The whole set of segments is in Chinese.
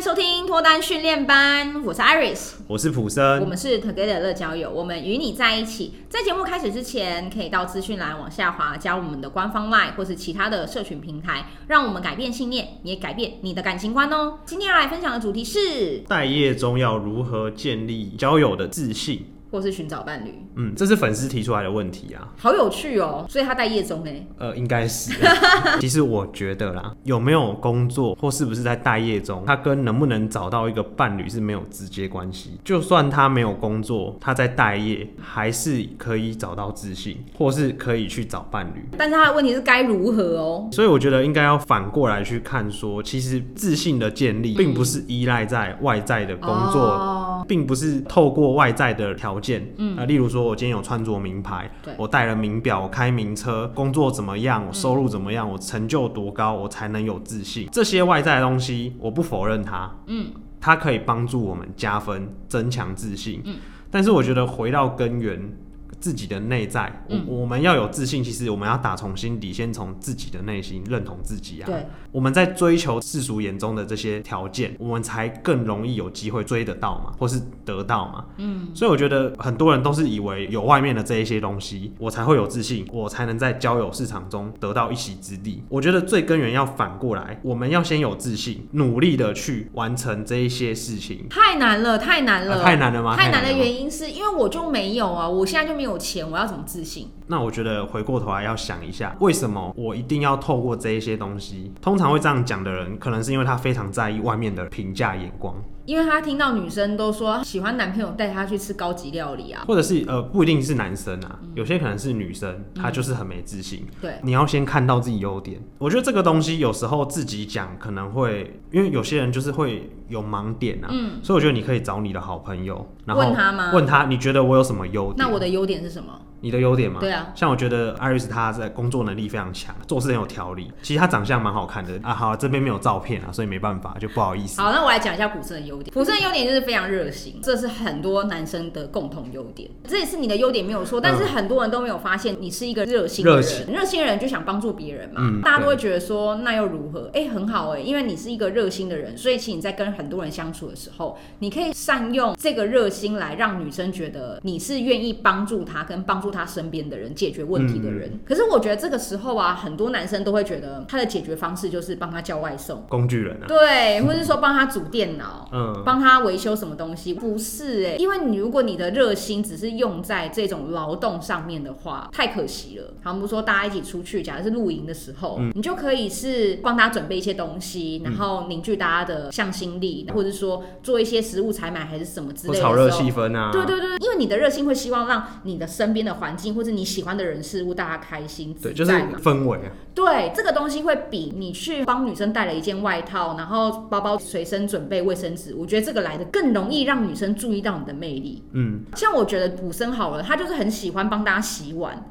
迎收听脱单训练班，我是 Iris，我是普森，我们是 Together 乐交友，我们与你在一起。在节目开始之前，可以到资讯栏往下滑，加入我们的官方 LINE 或是其他的社群平台，让我们改变信念，也改变你的感情观哦。今天要来分享的主题是待业中要如何建立交友的自信。或是寻找伴侣，嗯，这是粉丝提出来的问题啊，好有趣哦。所以他待业中哎，呃，应该是。其实我觉得啦，有没有工作或是不是在待业中，他跟能不能找到一个伴侣是没有直接关系。就算他没有工作，他在待业，还是可以找到自信，或是可以去找伴侣。但是他的问题是该如何哦？所以我觉得应该要反过来去看说，说其实自信的建立，并不是依赖在外在的工作。哦并不是透过外在的条件，嗯，啊，例如说我今天有穿着名牌，我戴了名表，我开名车，工作怎么样，我收入怎么样，我成就多高，我才能有自信。这些外在的东西，我不否认它，嗯，它可以帮助我们加分，增强自信，嗯，但是我觉得回到根源。自己的内在，嗯，我们要有自信。其实我们要打从心底，先从自己的内心认同自己啊。对，我们在追求世俗眼中的这些条件，我们才更容易有机会追得到嘛，或是得到嘛。嗯，所以我觉得很多人都是以为有外面的这一些东西，我才会有自信，我才能在交友市场中得到一席之地。我觉得最根源要反过来，我们要先有自信，努力的去完成这一些事情。太难了，太难了，啊，太难了吗？太难的原因是因为我就没有啊，我现在就没有。有钱，我要怎么自信？那我觉得回过头来要想一下，为什么我一定要透过这一些东西？通常会这样讲的人，可能是因为他非常在意外面的评价眼光。因为他听到女生都说喜欢男朋友带她去吃高级料理啊，或者是呃不一定是男生啊，有些可能是女生，她就是很没自信。对，你要先看到自己优点。我觉得这个东西有时候自己讲可能会，因为有些人就是会有盲点啊，嗯，所以我觉得你可以找你的好朋友，然后问他吗？问他你觉得我有什么优点？那我的优点是什么？你的优点吗？对啊，像我觉得 Iris 她在工作能力非常强，做事很有条理。其实她长相蛮好看的啊。好，这边没有照片啊，所以没办法，就不好意思。好，那我来讲一下古森的优点。古森的优点就是非常热心，这是很多男生的共同优点。这也是你的优点没有错，但是很多人都没有发现你是一个热心的人。热心的人就想帮助别人嘛，嗯，大家都会觉得说那又如何？哎，很好哎，因为你是一个热心的人，所以其实你在跟很多人相处的时候，你可以善用这个热心来让女生觉得你是愿意帮助她跟帮助她身边的人。解决问题的人，嗯，可是我觉得这个时候啊，很多男生都会觉得他的解决方式就是帮他叫外送，工具人啊，对，或者是说帮他组电脑，嗯，帮他维修什么东西，不是哎，因为你如果你的热心只是用在这种劳动上面的话，太可惜了。好，我们说大家一起出去，假如是露营的时候，嗯，你就可以是帮他准备一些东西，然后凝聚大家的向心力，或者说做一些食物采买还是什么之类的，炒热气氛啊，对对对，因为你的热心会希望让你的身边的环境或者你喜喜欢的人事物，大家开心，对，就是氛围啊。对，这个东西会比你去帮女生带了一件外套，然后包包随身准备卫生纸，我觉得这个来的更容易让女生注意到你的魅力。嗯，像我觉得普森好了，他就是很喜欢帮大家洗碗，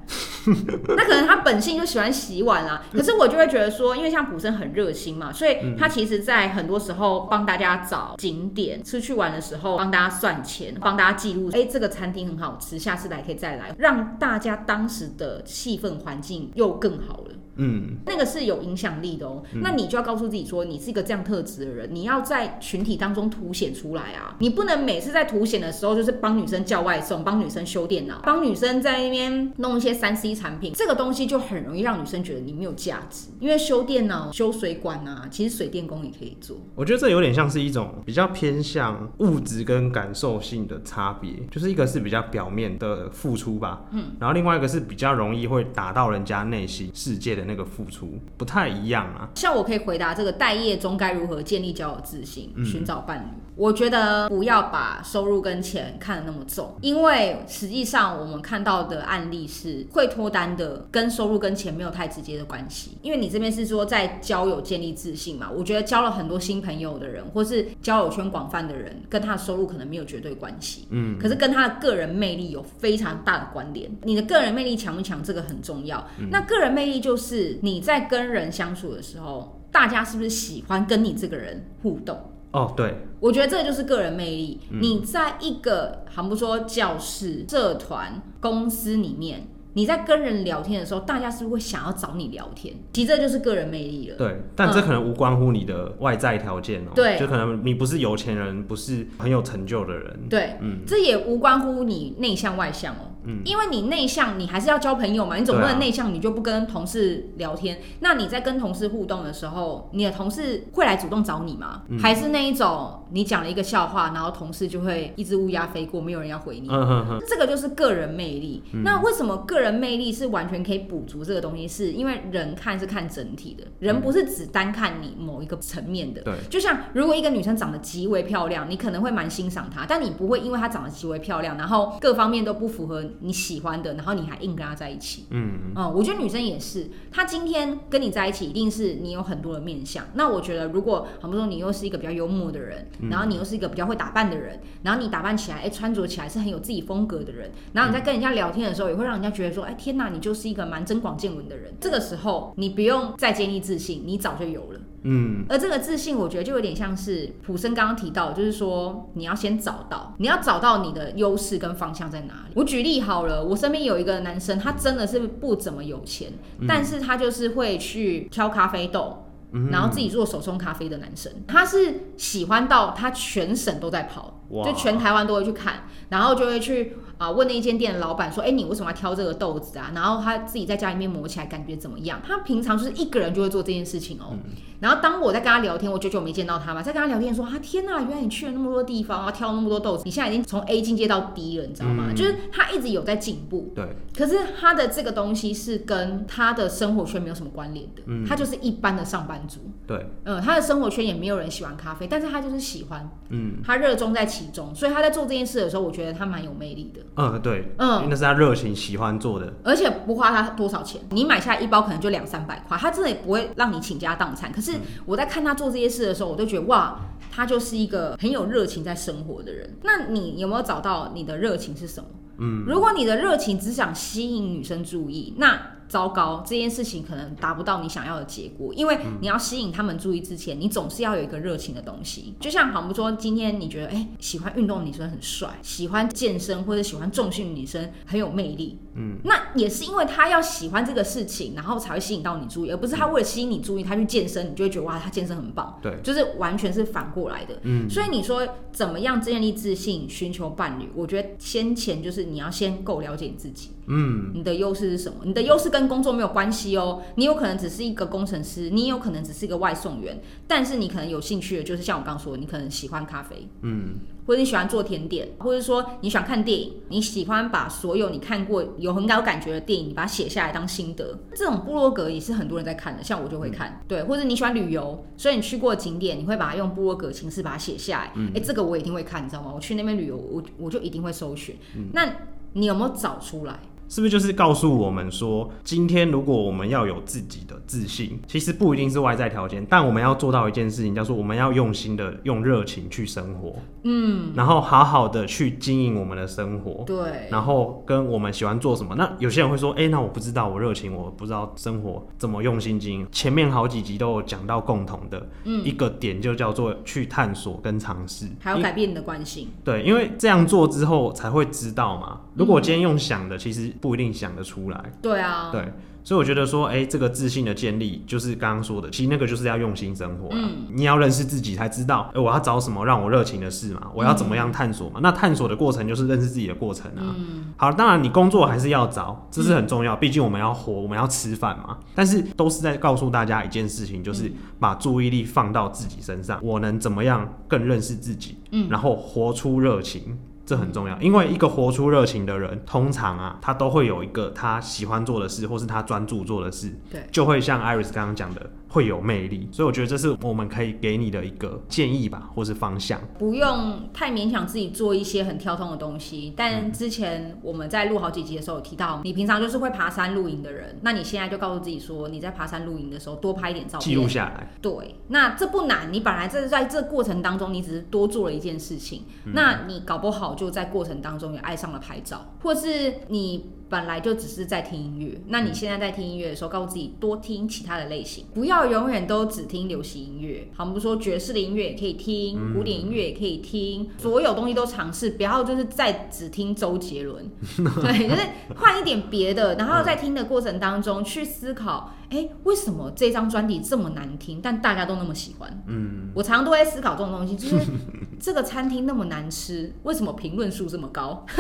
那可能他本性就喜欢洗碗啊。可是我就会觉得说，因为像普生很热心嘛，所以他其实在很多时候帮大家找景点，出去玩的时候帮大家算钱，帮大家记录，哎，这个餐厅很好吃，下次来可以再来，让大家当。当时的气氛环境又更好了。嗯，那个是有影响力的哦。那你就要告诉自己说，你是一个这样特质的人，你要在群体当中凸显出来啊！你不能每次在凸显的时候，就是帮女生叫外送，帮女生修电脑，帮女生在那边弄一些三 C 产品，这个东西就很容易让女生觉得你没有价值。因为修电脑、修水管啊，其实水电工也可以做。我觉得这有点像是一种比较偏向物质跟感受性的差别，就是一个是比较表面的付出吧，嗯，然后另外一个是比较容易会打到人家内心世界的。那个付出不太一样啊。像我可以回答这个待业中该如何建立交友自信、寻找伴侣。我觉得不要把收入跟钱看得那么重，因为实际上我们看到的案例是会脱单的，跟收入跟钱没有太直接的关系。因为你这边是说在交友建立自信嘛，我觉得交了很多新朋友的人，或是交友圈广泛的人，跟他的收入可能没有绝对关系。嗯，可是跟他的个人魅力有非常大的关联。你的个人魅力强不强，这个很重要。那个人魅力就是。你在跟人相处的时候，大家是不是喜欢跟你这个人互动？哦，对，我觉得这就是个人魅力。嗯、你在一个，好不说教室、社团、公司里面。你在跟人聊天的时候，大家是不是会想要找你聊天？其实这就是个人魅力了。对，但这可能无关乎你的外在条件哦、喔。对、嗯，就可能你不是有钱人，不是很有成就的人。对，嗯，这也无关乎你内向外向哦、喔。嗯，因为你内向，你还是要交朋友嘛。你总不能内向，你就不跟同事聊天。啊、那你在跟同事互动的时候，你的同事会来主动找你吗？嗯、还是那一种你讲了一个笑话，然后同事就会一只乌鸦飞过，没有人要回你？嗯哼哼。这个就是个人魅力。嗯、那为什么个人魅力是完全可以补足这个东西？是因为人看是看整体的，人不是只单看你某一个层面的。对、嗯。就像如果一个女生长得极为漂亮，你可能会蛮欣赏她，但你不会因为她长得极为漂亮，然后各方面都不符合。你喜欢的，然后你还硬跟她在一起，嗯嗯，我觉得女生也是，她今天跟你在一起，一定是你有很多的面相。那我觉得，如果好比说你又是一个比较幽默的人，嗯、然后你又是一个比较会打扮的人，然后你打扮起来，哎、欸，穿着起来是很有自己风格的人，然后你在跟人家聊天的时候，也会让人家觉得说，哎、欸，天哪，你就是一个蛮增广见闻的人。这个时候，你不用再建立自信，你早就有了。嗯，而这个自信，我觉得就有点像是普生刚刚提到，就是说你要先找到，你要找到你的优势跟方向在哪里。我举例好了，我身边有一个男生，他真的是不怎么有钱，嗯、但是他就是会去挑咖啡豆，嗯、然后自己做手冲咖啡的男生。他是喜欢到他全省都在跑，就全台湾都会去看，然后就会去。啊，问那一间店的老板说：“哎、欸，你为什么要挑这个豆子啊？然后他自己在家里面磨起来感觉怎么样？他平常就是一个人就会做这件事情哦。嗯、然后当我在跟他聊天，我久久没见到他嘛，在跟他聊天说：啊，天哪，原来你去了那么多地方啊，挑了那么多豆子，你现在已经从 A 进阶到 D 了，你知道吗？嗯、就是他一直有在进步。对。可是他的这个东西是跟他的生活圈没有什么关联的。嗯。他就是一般的上班族。对。嗯，他的生活圈也没有人喜欢咖啡，但是他就是喜欢。嗯。他热衷在其中，所以他在做这件事的时候，我觉得他蛮有魅力的。嗯，对，嗯，那是他热情喜欢做的，而且不花他多少钱，你买下来一包可能就两三百块，他真的也不会让你倾家荡产。可是我在看他做这些事的时候，我都觉得哇，他就是一个很有热情在生活的人。那你有没有找到你的热情是什么？嗯，如果你的热情只想吸引女生注意，那糟糕，这件事情可能达不到你想要的结果，因为你要吸引他们注意之前，你总是要有一个热情的东西。就像好比说，今天你觉得哎、欸，喜欢运动的女生很帅，喜欢健身或者喜欢重训的女生很有魅力，嗯，那也是因为她要喜欢这个事情，然后才会吸引到你注意，而不是她为了吸引你注意，她去健身，你就会觉得哇，她健身很棒，对，就是完全是反过来的，嗯。所以你说怎么样建立自信，寻求伴侣？我觉得先前就是你要先够了解你自己。嗯，你的优势是什么？你的优势跟工作没有关系哦。你有可能只是一个工程师，你有可能只是一个外送员，但是你可能有兴趣的，就是像我刚刚说的，你可能喜欢咖啡，嗯，或者你喜欢做甜点，或者说你喜欢看电影，你喜欢把所有你看过有很有感觉的电影，你把它写下来当心得。这种部落格也是很多人在看的，像我就会看，嗯、对，或者你喜欢旅游，所以你去过景点，你会把它用部落格形式把它写下来。哎、嗯欸，这个我一定会看，你知道吗？我去那边旅游，我我就一定会搜寻。嗯、那你有没有找出来？是不是就是告诉我们说，今天如果我们要有自己的自信，其实不一定是外在条件，但我们要做到一件事情，叫做我们要用心的用热情去生活，嗯，然后好好的去经营我们的生活，对，然后跟我们喜欢做什么。那有些人会说，哎、欸，那我不知道我热情，我不知道生活怎么用心经营。前面好几集都有讲到共同的一个点，就叫做去探索跟尝试，还有改变你的惯性。对，因为这样做之后才会知道嘛。如果今天用想的，其实。不一定想得出来。对啊，对，所以我觉得说，哎、欸，这个自信的建立，就是刚刚说的，其实那个就是要用心生活。嗯，你要认识自己，才知道，哎、欸，我要找什么让我热情的事嘛，我要怎么样探索嘛。嗯、那探索的过程就是认识自己的过程啊。嗯，好，当然你工作还是要找，这是很重要，毕竟我们要活，我们要吃饭嘛。但是都是在告诉大家一件事情，就是把注意力放到自己身上，我能怎么样更认识自己，嗯，然后活出热情。这很重要，因为一个活出热情的人，通常啊，他都会有一个他喜欢做的事，或是他专注做的事，对，就会像 Iris 刚刚讲的。会有魅力，所以我觉得这是我们可以给你的一个建议吧，或是方向。不用太勉强自己做一些很跳通的东西。但之前我们在录好几集的时候有提到，你平常就是会爬山露营的人，那你现在就告诉自己说，你在爬山露营的时候多拍一点照片，记录下来。对，那这不难。你本来这在这过程当中，你只是多做了一件事情，嗯、那你搞不好就在过程当中也爱上了拍照，或是你。本来就只是在听音乐。那你现在在听音乐的时候，告诉自己多听其他的类型，不要永远都只听流行音乐。好，我们不说爵士的音乐也可以听，古典音乐也可以听，所有东西都尝试，不要就是再只听周杰伦。对，就是换一点别的，然后在听的过程当中去思考。哎，为什么这张专辑这么难听，但大家都那么喜欢？嗯，我常常都在思考这种东西，就是 这个餐厅那么难吃，为什么评论数这么高？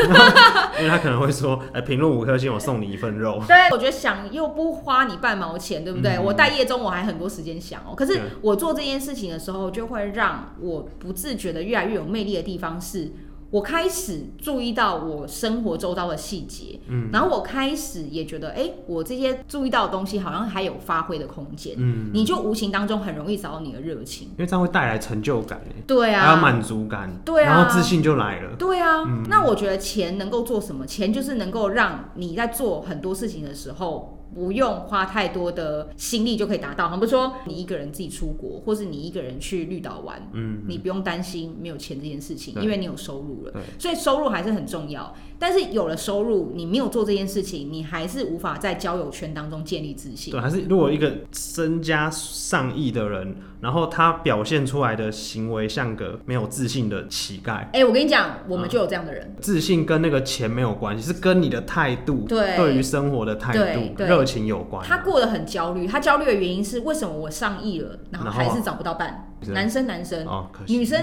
因为他可能会说，哎，评论五颗星，我送你一份肉。对，我觉得想又不花你半毛钱，对不对？嗯、我待夜中我还很多时间想哦。可是我做这件事情的时候，就会让我不自觉的越来越有魅力的地方是。我开始注意到我生活周遭的细节，嗯，然后我开始也觉得，哎、欸，我这些注意到的东西好像还有发挥的空间，嗯，你就无形当中很容易找到你的热情，因为这样会带来成就感，对啊，还有满足感，对啊，然后自信就来了，对啊，嗯、那我觉得钱能够做什么？钱就是能够让你在做很多事情的时候。不用花太多的心力就可以达到，比如说你一个人自己出国，或是你一个人去绿岛玩，嗯，你不用担心没有钱这件事情，因为你有收入了，所以收入还是很重要。但是有了收入，你没有做这件事情，你还是无法在交友圈当中建立自信。对，还是如果一个身家上亿的人，然后他表现出来的行为像个没有自信的乞丐。哎，我跟你讲，我们就有这样的人。自信跟那个钱没有关系，是跟你的态度，对，对于生活的态度、热情有关。他过得很焦虑，他焦虑的原因是为什么我上亿了，然后还是找不到伴？男生，男生，哦、女生，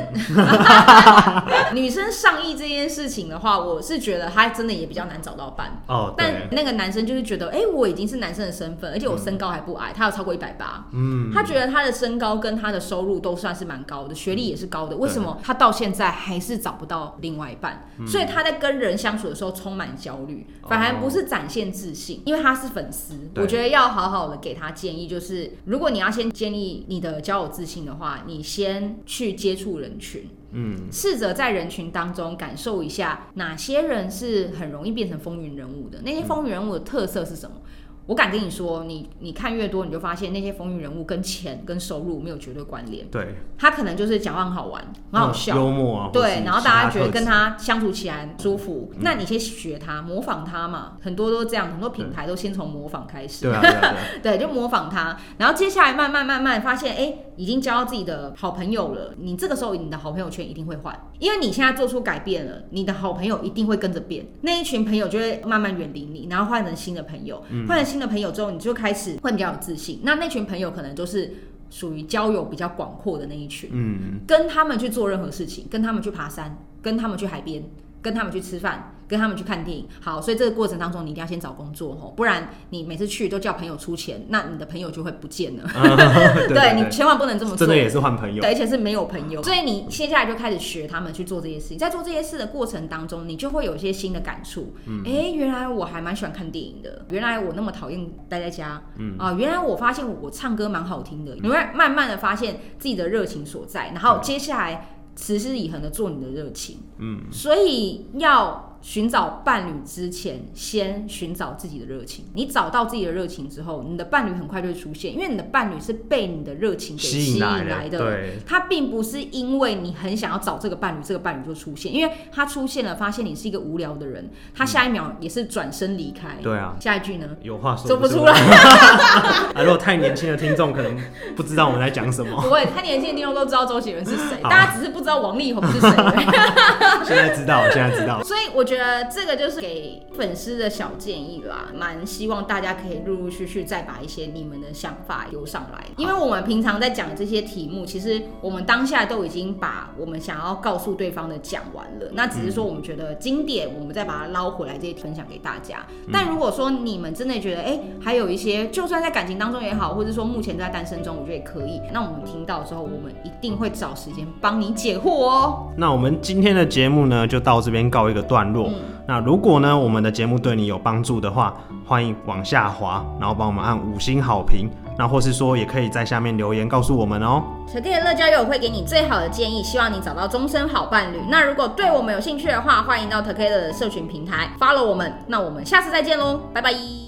女生上亿这件事情的话，我是觉得他真的也比较难找到伴。哦，但那个男生就是觉得，哎、欸，我已经是男生的身份，而且我身高还不矮，嗯、他有超过一百八。嗯，他觉得他的身高跟他的收入都算是蛮高的，学历也是高的。为什么他到现在还是找不到另外一半？嗯、所以他在跟人相处的时候充满焦虑，反而不是展现自信，因为他是粉丝。我觉得要好好的给他建议，就是如果你要先建立你的交友自信的话。你先去接触人群，嗯，试着在人群当中感受一下哪些人是很容易变成风云人物的，那些风云人物的特色是什么？我敢跟你说，你你看越多，你就发现那些风云人物跟钱跟收入没有绝对关联。对，他可能就是讲话很好玩，很好笑，幽默啊。对，然后大家觉得跟他相处起来舒服，那你先学他，模仿他嘛。很多都这样，很多品牌都先从模仿开始。对 对，就模仿他，然后接下来慢慢慢慢发现，哎，已经交到自己的好朋友了。你这个时候，你的好朋友圈一定会换，因为你现在做出改变了，你的好朋友一定会跟着变。那一群朋友就会慢慢远离你，然后换成新的朋友，换成新。新的朋友之后，你就开始会比较有自信。那那群朋友可能都是属于交友比较广阔的那一群，嗯，跟他们去做任何事情，跟他们去爬山，跟他们去海边，跟他们去吃饭。跟他们去看电影，好，所以这个过程当中你一定要先找工作哦，不然你每次去都叫朋友出钱，那你的朋友就会不见了。对，你千万不能这么做，真的也是换朋友，对，而且是没有朋友。所以你接下来就开始学他们去做这些事情，在做这些事的过程当中，你就会有一些新的感触。嗯，哎，原来我还蛮喜欢看电影的，原来我那么讨厌待在家。嗯啊，原来我发现我唱歌蛮好听的，你会慢慢的发现自己的热情所在，然后接下来持之以恒的做你的热情。嗯，所以要。寻找伴侣之前，先寻找自己的热情。你找到自己的热情之后，你的伴侣很快就会出现，因为你的伴侣是被你的热情给吸引来的。对，他并不是因为你很想要找这个伴侣，这个伴侣就出现，因为他出现了，发现你是一个无聊的人，他下一秒也是转身离开。对啊，下一句呢？有话说不出来。啊，如果太年轻的听众可能不知道我们在讲什么。不会，太年轻的听众都知道周杰伦是谁，大家只是不知道王力宏是谁。现在知道，现在知道。所以我觉得。呃，这个就是给粉丝的小建议啦，蛮希望大家可以陆陆续续再把一些你们的想法丢上来，因为我们平常在讲这些题目，其实我们当下都已经把我们想要告诉对方的讲完了，那只是说我们觉得经典，我们再把它捞回来，这些分享给大家。但如果说你们真的觉得，哎，还有一些，就算在感情当中也好，或者说目前在单身中，我觉得也可以，那我们听到之后，我们一定会找时间帮你解惑哦。那我们今天的节目呢，就到这边告一个段落。嗯、那如果呢，我们的节目对你有帮助的话，欢迎往下滑，然后帮我们按五星好评。那或是说，也可以在下面留言告诉我们哦。Together 的乐交友会给你最好的建议，希望你找到终身好伴侣。那如果对我们有兴趣的话，欢迎到 Together 的社群平台 follow 我们。那我们下次再见喽，拜拜。